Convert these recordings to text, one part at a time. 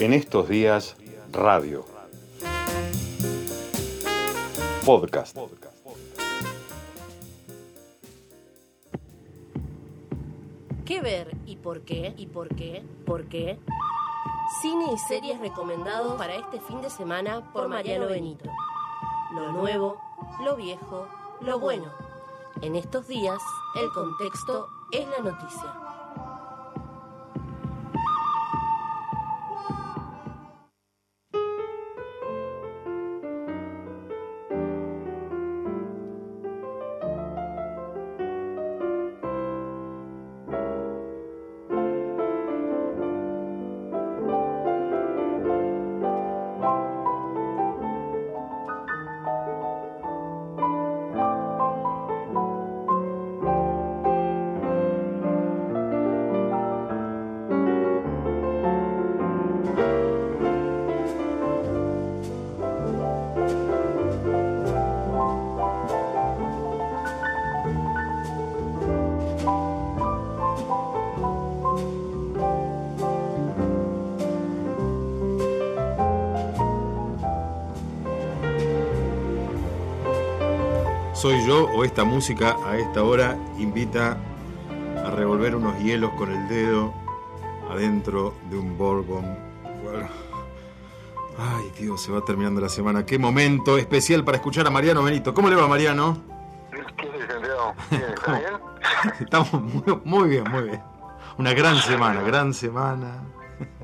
En estos días, radio. Podcast. ¿Qué ver y por qué? ¿Y por qué? ¿Por qué? Cine y series recomendados para este fin de semana por Mariano Benito. Lo nuevo, lo viejo, lo bueno. En estos días, el contexto es la noticia. Soy yo o esta música a esta hora invita a revolver unos hielos con el dedo adentro de un bourbon. Bueno. Ay Dios, se va terminando la semana. Qué momento especial para escuchar a Mariano Benito. ¿Cómo le va Mariano? ¿Qué licenciado? ¿Está bien? Estamos muy, muy bien, muy bien. Una gran semana, gran semana.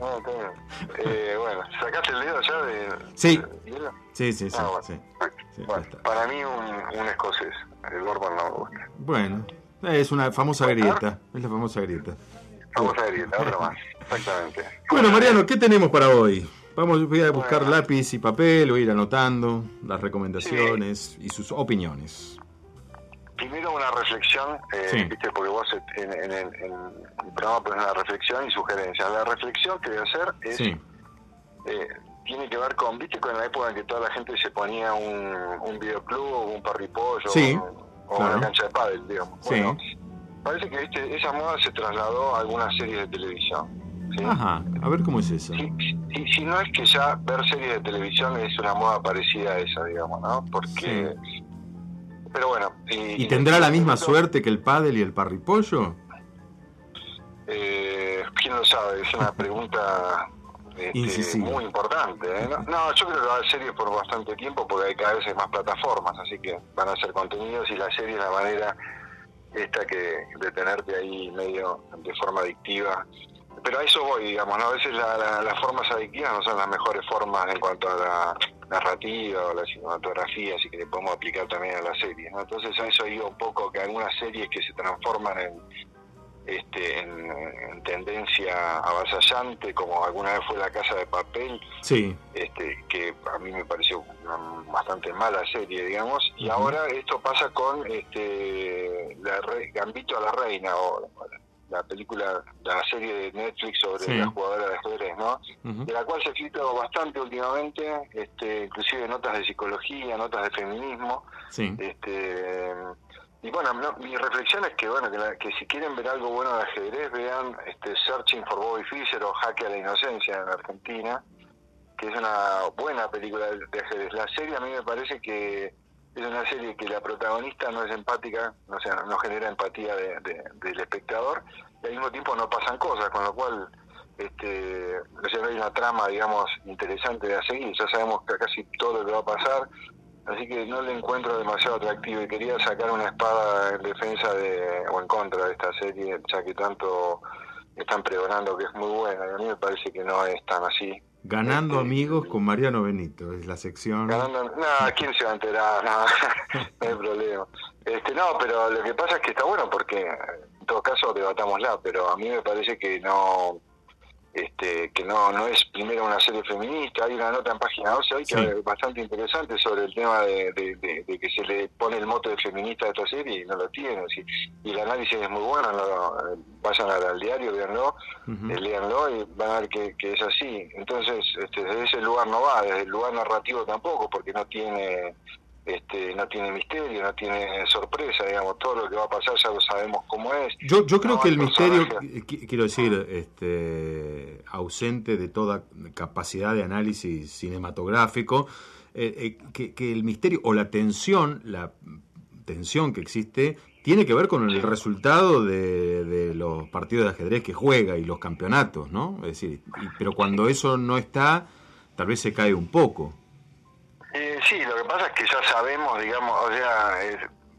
No, está bien. Eh, bueno, ¿sacaste el dedo ya de, Sí. de? Sí, sí, sí. Ah, bueno. sí. Sí, Bueno, para mí un, un escocés. El Bourbon no me gusta. Bueno, es una famosa grieta. Es la famosa grieta. Vamos a ver, otra más. Exactamente. Bueno, Mariano, ¿qué tenemos para hoy? Vamos, voy a buscar Bueno. lápiz y papel, voy a ir anotando las recomendaciones y sus opiniones. Primero una reflexión, eh, Sí. ¿viste? porque vos en, en el, en el programa pones una reflexión y sugerencias. La reflexión que voy a hacer es, Sí, eh, tiene que ver con, ¿viste? Con la época en que toda la gente se ponía un, un videoclub o un parripollo Sí, o, o claro. una cancha de pádel, digamos. Sí. Bueno, parece que ¿viste? esa moda se trasladó a algunas series de televisión. ¿sí? ajá, a ver cómo es eso. Si, no es que ya ver series de televisión es una moda parecida a esa, digamos, ¿no? Porque... Pero bueno... ¿Y tendrá la misma suerte que el pádel y el parripollo? Eh, ¿Quién lo sabe? Es una pregunta este, muy importante. ¿eh? No, no, yo creo que va a ser serie por bastante tiempo porque hay cada vez más plataformas, así que van a hacer contenidos y la serie es la manera esta que de tenerte ahí medio de forma adictiva. Pero a eso voy, digamos, ¿no? A veces la- la- las formas adictivas no son las mejores formas en cuanto a la narrativa o la cinematografía, así que le podemos aplicar también a las series, ¿no? Entonces a eso iba un poco que algunas series que se transforman en, este, en, en tendencia avasallante, como alguna vez fue La Casa de Papel, Sí, este, que a mí me pareció una bastante mala serie, digamos, y ahora esto pasa con este, la Re- Gambito a la Reina, o la película, la serie de Netflix sobre Sí. la jugadora de ajedrez, ¿no? de la cual se ha escrito bastante últimamente, este, inclusive notas de psicología, notas de feminismo, sí, este y bueno no, mi reflexión es que bueno que, la- que si quieren ver algo bueno de ajedrez vean este Searching for Bobby Fischer o Jaque a la inocencia en Argentina que es una buena película de, ajedrez. La serie a mí me parece que es una serie que la protagonista no es empática o sea no genera empatía de- de- del espectador y al mismo tiempo no pasan cosas con lo cual este no hay una trama digamos interesante de seguir. Ya sabemos que casi todo lo que va a pasar así que no le encuentro demasiado atractivo y quería sacar una espada en defensa de o en contra de esta serie ya que tanto están pregonando que es muy buena y a mí me parece que no es tan así Ganando Este, amigos con Mariano Benito, es la sección. Ganando, no, ¿quién se va a enterar? No, no hay problema. Este, no, pero lo que pasa es que está bueno porque, en todo caso, debatámosla, pero a mí me parece que no, que no, no es primero una serie feminista. Hay una nota en página 12 hoy que Sí. es bastante interesante sobre el tema de, de- de- de que se le pone el mote de feminista a esta serie y no lo tiene. Y el análisis es muy bueno, no, eh, vayan al, al diario, véanlo Ujú. eh, léanlo y van a ver que, que es así. Entonces, este, desde ese lugar no va, desde el lugar narrativo tampoco, porque no tiene este, no tiene misterio, no tiene sorpresa, digamos, todo lo que va a pasar ya lo sabemos cómo es. Yo, yo creo que el misterio, quiero decir, este, ausente de toda capacidad de análisis cinematográfico, eh, eh, que, el misterio o la tensión, la tensión que existe, tiene que ver con el resultado de, los partidos de ajedrez que juega y los campeonatos, ¿no? Es decir, pero cuando eso no está, tal vez se cae un poco. Sí, lo que pasa es que ya sabemos, digamos, o sea,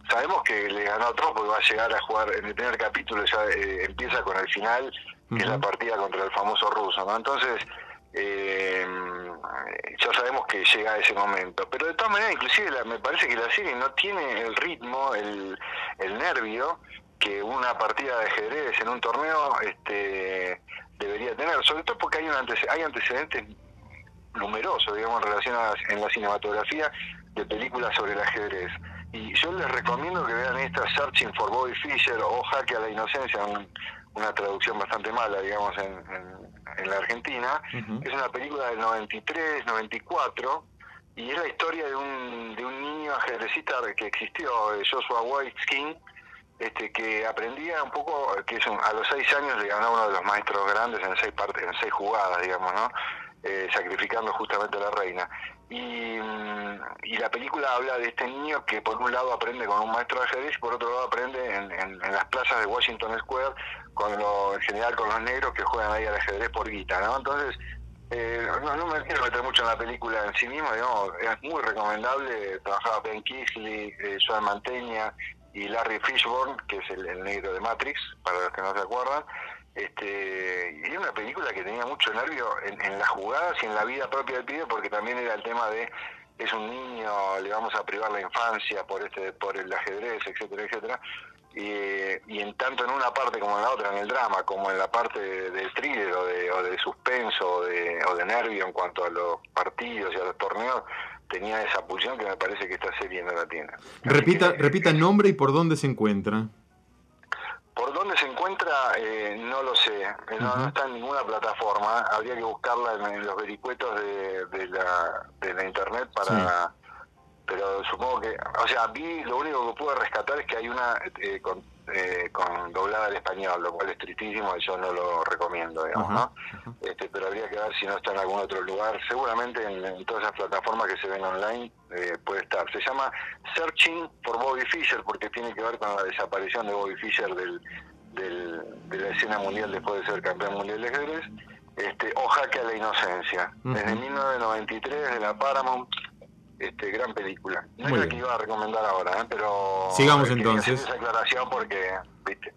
sabemos que le ganó a Trump porque va a llegar a jugar en el primer capítulo, ya eh, empieza con el final, que es la partida contra el famoso ruso, ¿no? Entonces, eh, ya sabemos que llega a ese momento. Pero de todas maneras, inclusive me parece que la serie no tiene el ritmo, el, el nervio que una partida de ajedrez en un torneo este, debería tener, sobre todo porque hay, un hay antecedentes numeroso, digamos, en relación a, en la cinematografía de películas sobre el ajedrez. Y yo les recomiendo que vean esta Searching for Bobby Fischer o Jaque a la Inocencia, una traducción bastante mala, digamos, en, en, la Argentina. Es una película del 93, 94, y es la historia de un, de un niño ajedrecista que existió, eh, Joshua Whiteskin, este, que aprendía un poco, que es a los seis años le ganó uno de los maestros grandes en seis, partes, en seis jugadas, digamos, ¿no? Eh, sacrificando justamente a la reina. Y, mm, y, la película habla de este niño que por un lado aprende con un maestro de ajedrez y por otro lado aprende en, en, las plazas de Washington Square, con lo, en general con los negros que juegan ahí al ajedrez por guita, ¿no? Entonces, eh, no, me quiero meter mucho en la película en sí misma, digamos, es muy recomendable, trabajaba Ben Kingsley, eh, Joan Manteña y Larry Fishburne, que es el negro de Matrix, para los que no se acuerdan, este, y era una película que tenía mucho nervio en, en las jugadas y en la vida propia del pibe, porque también era el tema de es un niño, le vamos a privar la infancia por este por el ajedrez, etcétera, etcétera. Y, en tanto en una parte como en la otra, en el drama, como en la parte del thriller o de, o de suspenso o de, o de nervio en cuanto a los partidos y a los torneos, tenía esa pulsión que me parece que esta serie no la tiene. repita, repita el nombre y por dónde se encuentra. ¿Por dónde se encuentra? Eh, no lo sé. Eh, no, está en ninguna plataforma. Habría que buscarla en, los vericuetos de, de, la, de la internet para... Pero supongo que... O sea, vi, lo único que pude rescatar es que hay una eh, con eh, con doblada al español, lo cual es tristísimo y yo no lo recomiendo, digamos, ¿no? Este, pero habría que ver si no está en algún otro lugar. Seguramente en, todas esas plataformas que se ven online eh, puede estar. Se llama Searching for Bobby Fischer porque tiene que ver con la desaparición de Bobby Fischer del, de la escena mundial después de ser campeón mundial de ajedrez. Este, o Jaque a la Inocencia. Desde 1993 de la Paramount este, gran película. No es la que iba a recomendar ahora, ¿eh? pero... Sigamos entonces. Esa aclaración porque, ¿viste?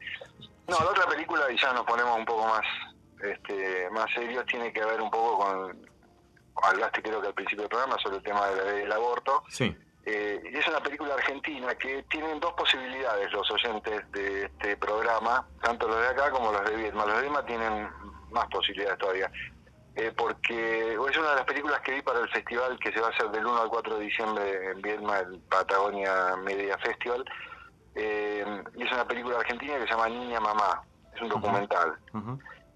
No, la otra película, y ya nos ponemos un poco más este, más serios, tiene que ver un poco con, hablaste creo que al principio del programa sobre el tema de la ley del aborto. Sí. Eh, y es una película argentina que tienen dos posibilidades los oyentes de este programa, tanto los de acá como los de Vietma. Los de Vietma tienen más posibilidades todavía. Eh, porque es una de las películas que vi para el festival que se va a hacer del 1 al 4 de diciembre en Viedma, el Patagonia Media Festival. Eh, y es una película argentina que se llama Niña Mamá, es un documental.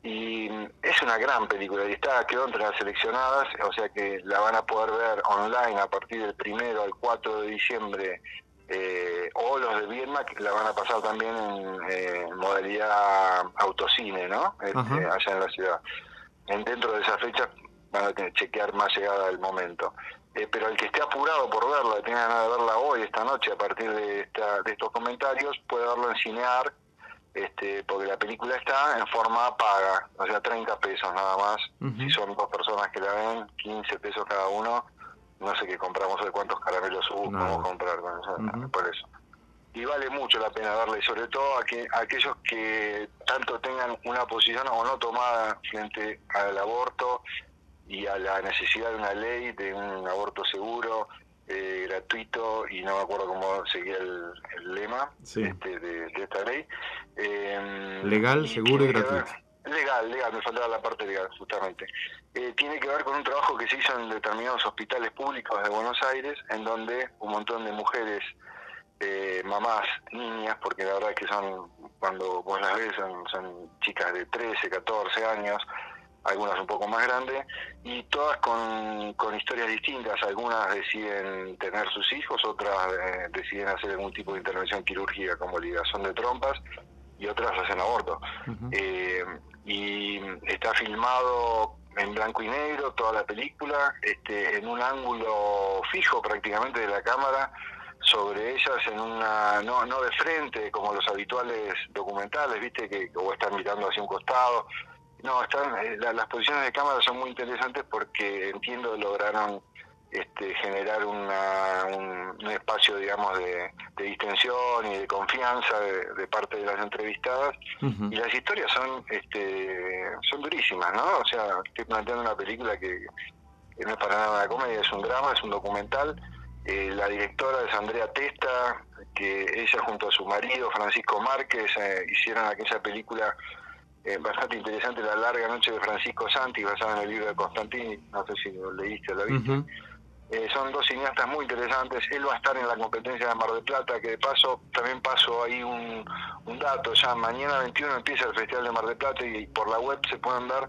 Y es una gran película y está quedó entre las seleccionadas, o sea que la van a poder ver online a partir del 1 al 4 de diciembre eh, o los de Viedma que la van a pasar también en modalidad autocine, ¿no? Este, allá en la ciudad dentro de esa fecha van a tener que chequear más llegada el momento. Eh, pero el que esté apurado por verla, tenga ganas de verla hoy, esta noche, a partir de, esta, de estos comentarios, puede verlo en Cinear, este, porque la película está en forma paga, o sea, 30 pesos nada más. Si son dos personas que la ven, 15 pesos cada uno. No sé qué compramos, de cuántos caramelos hubo, no. comprar, por eso y vale mucho la pena verle, sobre todo a, que, aquellos que tanto tengan una posición o no tomada frente al aborto y a la necesidad de una ley, de un aborto seguro, eh, gratuito, y no me acuerdo cómo seguía el, lema este, de, esta ley. Eh, legal, seguro y gratuito. legal, legal, me faltaba la parte legal, justamente. Eh, tiene que ver con un trabajo que se hizo en determinados hospitales públicos de Buenos Aires, en donde un montón de mujeres eh, mamás, niñas, porque la verdad es que son, cuando vos las ves, son, chicas de 13, 14 años, algunas un poco más grandes, y todas con, con historias distintas. Algunas deciden tener sus hijos, otras eh, deciden hacer algún tipo de intervención quirúrgica como ligación de trompas, y otras hacen aborto. Eh, y está filmado en blanco y negro toda la película, este, en un ángulo fijo prácticamente de la cámara, sobre ellas en una no no de frente como los habituales documentales viste que o están mirando hacia un costado no, están, eh, las posiciones de cámara son muy interesantes porque entiendo que lograron este, generar una, un, espacio, digamos, de, distensión y de confianza de, parte de las entrevistadas. Y las historias son este, son durísimas, ¿no? O sea, estoy planteando una película que, no es para nada una comedia, es un drama, es un documental. Eh, la directora es Andrea Testa, que ella junto a su marido Francisco Márquez eh, hicieron aquella película eh, bastante interesante La larga noche de Francisco Santi, basada en el libro de Constantini, no sé si lo leíste o lo viste. Eh, son dos cineastas muy interesantes. Él va a estar en la competencia de Mar del Plata, que de paso también paso ahí un, un dato. Ya mañana 21 empieza el Festival de Mar del Plata y por la web se pueden ver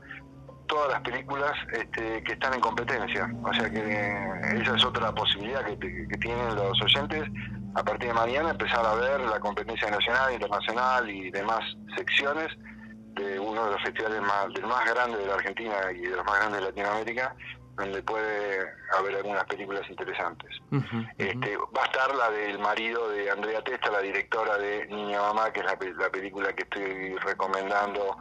todas las películas este, que están en competencia. O sea que eh, esa es otra posibilidad que, que, tienen los oyentes. A partir de mañana empezar a ver la competencia nacional, internacional y demás secciones de uno de los festivales más, del más grande de la Argentina y de los más grandes de Latinoamérica, donde puede haber algunas películas interesantes. este, va a estar la del marido de Andrea Testa, la directora de Niña Mamá, que es la, la película que estoy recomendando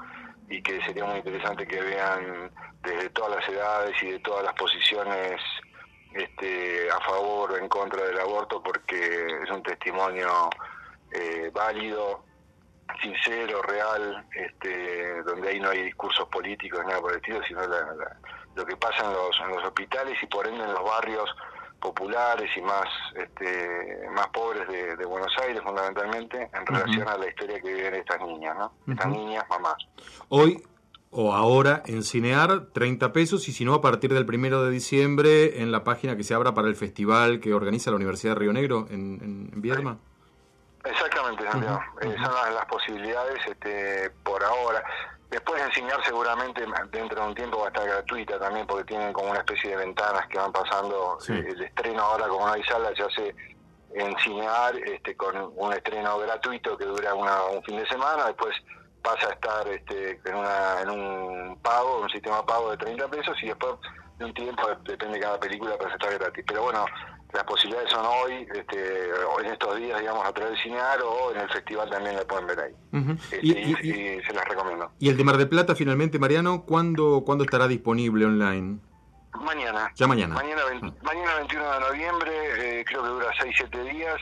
y que sería muy interesante que vean desde todas las edades y de todas las posiciones este, a favor o en contra del aborto, porque es un testimonio eh, válido sincero, real, este, donde ahí no hay discursos políticos, nada por el estilo, sino lo que pasa en los, en los hospitales y por ende en los barrios populares y más este, más pobres de, Buenos Aires fundamentalmente en relación a la historia que viven estas niñas, ¿no? Estas niñas, mamás. Hoy o ahora en Cinear 30 pesos y si no a partir del primero de diciembre en la página que se abra para el festival que organiza la Universidad de Río Negro en, en, en Exactamente, Santiago. Eh, son las, posibilidades este, por ahora. Después de enseñar seguramente dentro de un tiempo va a estar gratuita también porque tienen como una especie de ventanas que van pasando. El estreno ahora como no hay sala ya se en Cinear este, con un estreno gratuito que dura un fin de semana, después pasa a estar este, en, una, en un pago, un sistema pago de 30 pesos y después de un tiempo, depende de cada película, para estar gratis. Pero bueno, las posibilidades son hoy, este, en estos días, digamos, a través de Cinear o en el festival también la pueden ver ahí. Este, y, se las recomiendo. ¿Y el de Mar del Plata, finalmente, Mariano, cuándo, ¿cuándo estará disponible online? Mañana. Ya mañana. Mañana, mañana 21 de noviembre, eh, creo que dura 6-7 días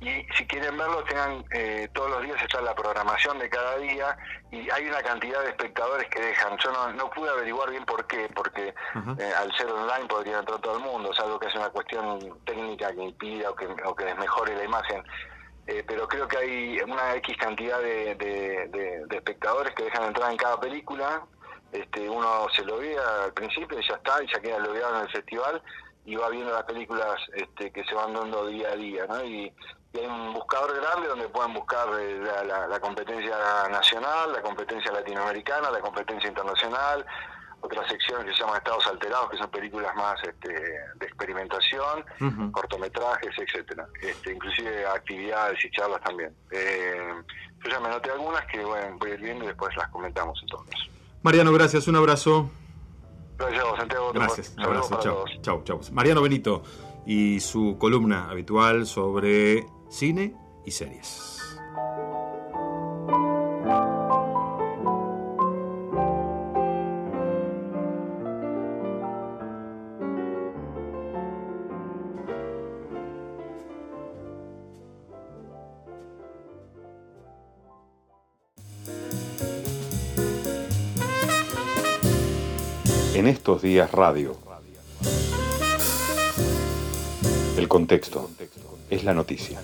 y si quieren verlo tengan eh, todos los días está la programación de cada día y hay una cantidad de espectadores que dejan. Yo no, no pude averiguar bien por qué porque eh, al ser online podría entrar todo el mundo es algo que es una cuestión técnica que impida o que, o que la imagen. Eh, pero creo que hay una X cantidad de, de, espectadores que dejan entrar en cada película. Este uno se lo ve al principio y ya está y ya queda logueado en el festival y va viendo las películas este, que se van dando día a día, ¿no? Y, hay un buscador grande donde pueden buscar eh, la, competencia nacional, la competencia latinoamericana, la competencia internacional, otra sección que se llama Estados Alterados, que son películas más este, de experimentación, cortometrajes, etcétera, este, inclusive actividades y charlas también. Eh, yo ya me noté algunas que bueno, voy a ir viendo y después las comentamos en todo caso. Mariano, gracias, un abrazo. Gracias, Santiago. Gracias, un abrazo, chao, chao, chao. Mariano Benito y su columna habitual sobre cine y series. En estos días radio. El contexto es la noticia.